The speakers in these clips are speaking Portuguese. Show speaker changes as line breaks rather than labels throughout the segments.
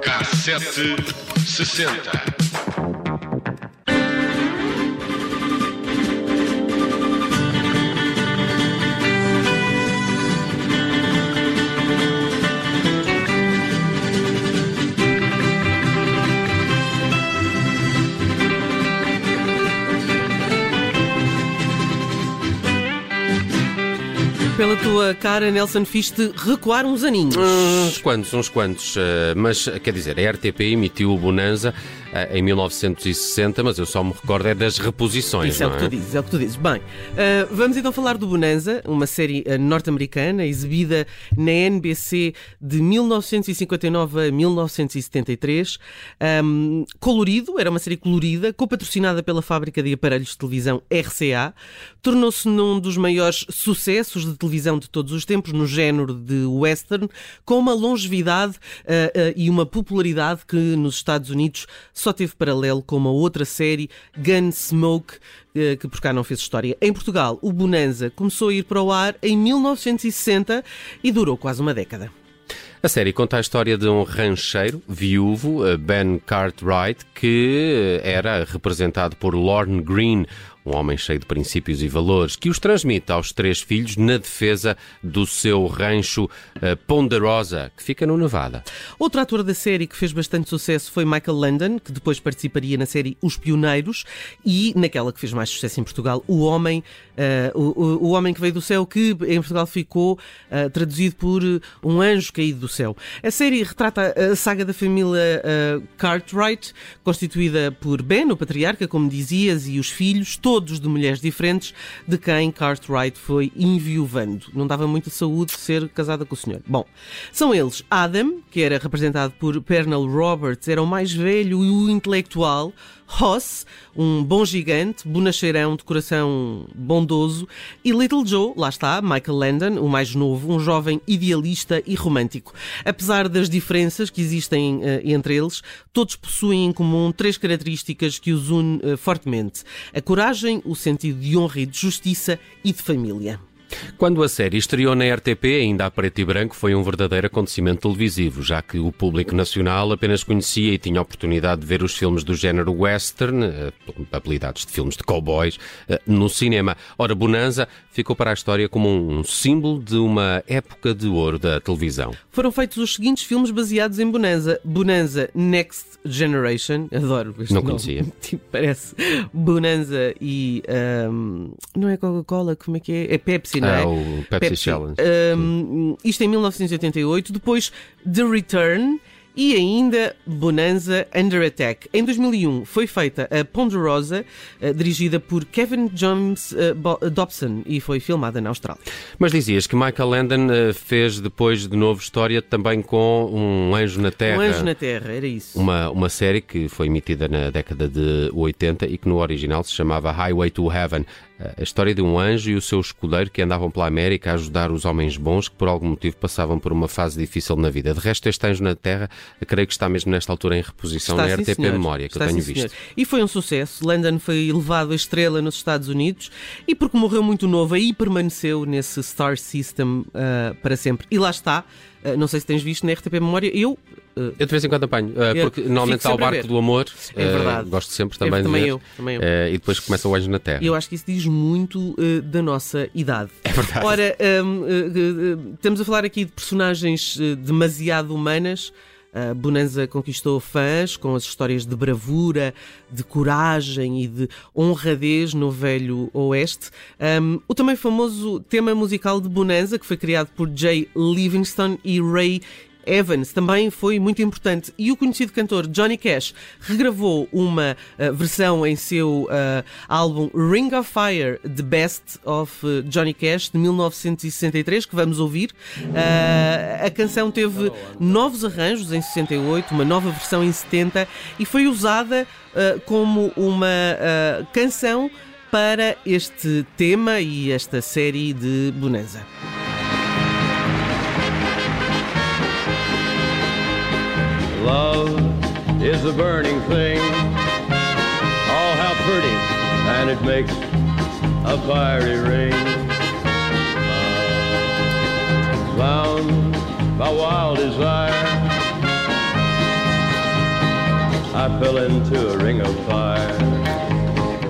Cassete 60.
visto a cara Nelson Fiste recuar uns aninhos.
Uns quantos, uns quantos. Eh, mas, quer dizer, a RTP emitiu o Bonanza em 1960, mas eu só me recordo é das reposições,
Isso é o que
é?
tu dizes, é o que tu dizes. Bem, ah, vamos então falar do Bonanza, uma série ah, norte-americana exibida na NBC de 1959 a 1973. Ahm, colorido, era uma série colorida, co-patrocinada pela fábrica de aparelhos de televisão RCA. Tornou-se num dos maiores sucessos de televisão de todos os tempos, no género de western, com uma longevidade ah, ah, e uma popularidade que nos Estados Unidos só teve paralelo com uma outra série, Gunsmoke, eh, que por cá não fez história. Em Portugal, o Bonanza começou a ir para o ar em 1960 e durou quase uma década.
A série conta a história de um rancheiro viúvo, eh, Ben Cartwright, que eh, era representado por Lorne Green, um homem cheio de princípios e valores, que os transmite aos três filhos na defesa do seu rancho eh, Ponderosa, que fica no Nevada.
Outro ator da série que fez bastante sucesso foi Michael Landon, que depois participaria na série Os Pioneiros e naquela que fez mais sucesso em Portugal, O Homem, eh, o, o- Homem que Veio do Céu, que em Portugal ficou eh, traduzido por Um Anjo Caído do Céu. A série retrata a saga da família eh, Cartwright, constituída por Ben, o patriarca, como dizias, e os filhos, todos de mulheres diferentes, de quem Cartwright foi enviuvando. Não dava muita saúde ser casada com o senhor. Bom, são eles Adam, que era representado por Pernell Roberts, era o mais velho e o intelectual. Ross, um bom gigante, bonacheirão de coração bondoso. E Little Joe, lá está, Michael Landon, o mais novo, um jovem idealista e romântico. Apesar das diferenças que existem eh, entre eles, todos possuem em comum três características que os unem eh, fortemente: a coragem, o sentido de honra e de justiça e de família.
Quando a série estreou na RTP, ainda a preto e branco, foi um verdadeiro acontecimento televisivo, já que o público nacional apenas conhecia e tinha a oportunidade de ver os filmes do género western, eh, apelidados de filmes de cowboys, eh, no cinema. Ora, Bonanza ficou para a história como um símbolo de uma época de ouro da televisão.
Foram feitos os seguintes filmes baseados em Bonanza. Bonanza Next Generation. Adoro este
Não
nome.
conhecia.
Tipo, parece Bonanza e... ahm, não é Coca-Cola, como é que é? É Pepsi, não é?
Ah, o Pepsi Challenge.
Ahm, isto em 1988. Depois The Return. E ainda Bonanza Under Attack. Em 2001 foi feita a Ponderosa, eh, dirigida por Kevin James eh, Bo- Dobson e foi filmada na Austrália.
Mas dizias que Michael Landon eh, fez depois de novo história também com Um Anjo na Terra.
Um Anjo na Terra, era isso.
Uma, uma série que foi emitida na década de 80 e que no original se chamava Highway to Heaven. A história de um anjo e o seu escudeiro que andavam pela América a ajudar os homens bons que por algum motivo passavam por uma fase difícil na vida. De resto, este Anjo na Terra, creio que está mesmo nesta altura em reposição
Está,
na
sim,
RTP
senhor.
Memória, que
Está,
eu tenho
sim,
visto.
senhor. E foi um sucesso. Landon foi elevado a estrela nos Estados Unidos e porque morreu muito novo aí permaneceu nesse Star System ah, para sempre. E lá está. Ah, não sei se tens visto na RTP Memória. Eu. Ah,
Eu de vez em quando apanho, eh, porque normalmente está o barco do amor.
É
eh,
verdade.
Gosto sempre
É,
também de
também
ver.
eu, também eu.
Eh, e depois começa o Anjo na Terra.
Eu acho que isso diz muito eh, da nossa idade. É
verdade.
Ora, hum, eh, eh, estamos a falar aqui de personagens eh, demasiado humanas. A Bonanza conquistou fãs com as histórias de bravura, de coragem e de honradez no velho oeste. Hum, o também famoso tema musical de Bonanza, que foi criado por Jay Livingston e Ray Evans também foi muito importante e o conhecido cantor Johnny Cash regravou uma uh, versão em seu uh, álbum Ring of Fire The Best of uh, Johnny Cash de 1963 que vamos ouvir. Uh, a canção teve novos arranjos em 68, uma nova versão em 70 e foi usada como uma canção para este tema e esta série de Bonanza.
Love is a burning thing. Oh, how pretty and it makes a fiery ring. Bound by wild desire, I fell into a ring of fire.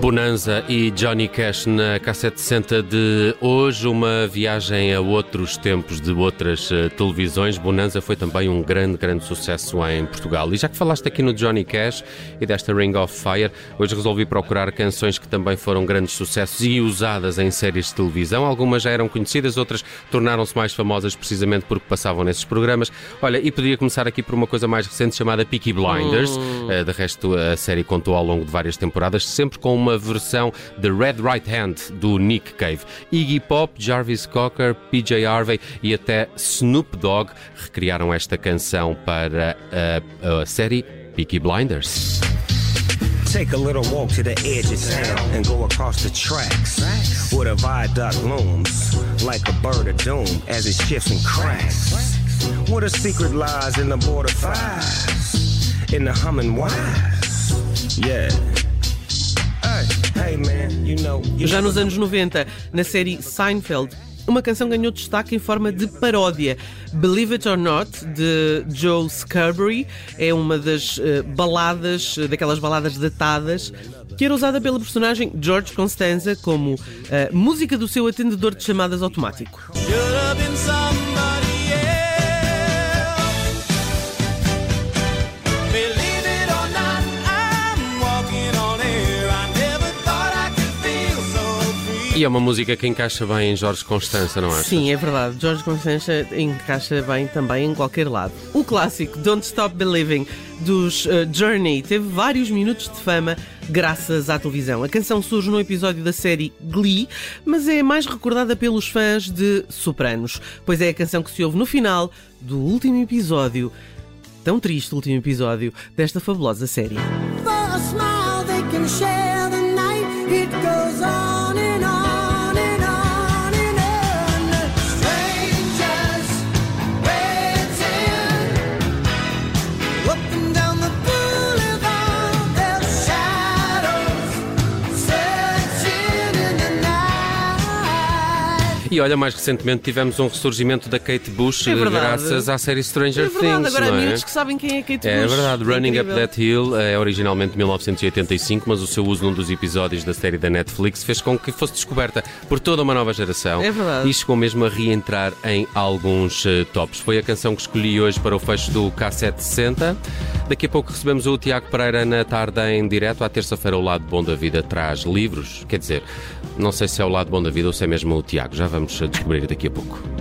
Bonanza e Johnny Cash na cassete 60 de hoje, uma viagem a outros tempos de outras uh, televisões. Bonanza foi também um grande, grande sucesso em Portugal. E já que falaste aqui no Johnny Cash e desta Ring of Fire, hoje resolvi procurar canções que também foram grandes sucessos e usadas em séries de televisão. Algumas já eram conhecidas, outras tornaram-se mais famosas precisamente porque passavam nesses programas. Olha, e podia começar aqui por uma coisa mais recente chamada Peaky Blinders. Hum. Uh, de resto, a série contou ao longo de várias temporadas, sempre com uma versão de Red Right Hand do Nick Cave. Iggy Pop, Jarvis Cocker, PJ Harvey e até Snoop Dogg recriaram esta canção para a, a série Peaky Blinders. Take a little walk to the edge of town and go across the tracks where the viaduct looms like a bird of doom as it shifts and cracks. What a secret lies in the border fires, in the humming wires. Yeah. Já nos anos 90, na série Seinfeld, uma canção ganhou destaque em forma de paródia. Believe It or Not, de Joe Scarborough, é uma das uh, baladas, uh, daquelas baladas datadas, que era usada pelo personagem George Constanza como uh, música do seu atendedor de chamadas automático. E é uma música que encaixa bem em Jorge Constança, não é?
Sim, é verdade. Jorge Constança encaixa bem também em qualquer lado. O clássico Don't Stop Believing dos uh, Journey teve vários minutos de fama graças à televisão. A canção surge no episódio da série Glee, mas é mais recordada pelos fãs de Sopranos, pois é a canção que se ouve no final do último episódio, tão triste último episódio desta fabulosa série.
E olha, mais recentemente tivemos um ressurgimento da Kate Bush é graças à série Stranger
é verdade,
Things.
Agora
não
há é? que sabem quem é Kate
é
Bush.
É verdade, Running Up That Hill é originalmente de 1985, mas o seu uso num dos episódios da série da Netflix fez com que fosse descoberta por toda uma nova geração.
É verdade.
E chegou mesmo a reentrar em alguns uh, tops. Foi a canção que escolhi hoje para o fecho do K760. Daqui a pouco recebemos o Tiago Pereira na tarde em direto. À terça-feira, o Lado Bom da Vida traz livros. Quer dizer, não sei se é o Lado Bom da Vida ou se é mesmo o Tiago. Já vamos descobrir daqui a pouco.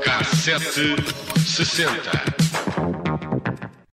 Cassete sessenta.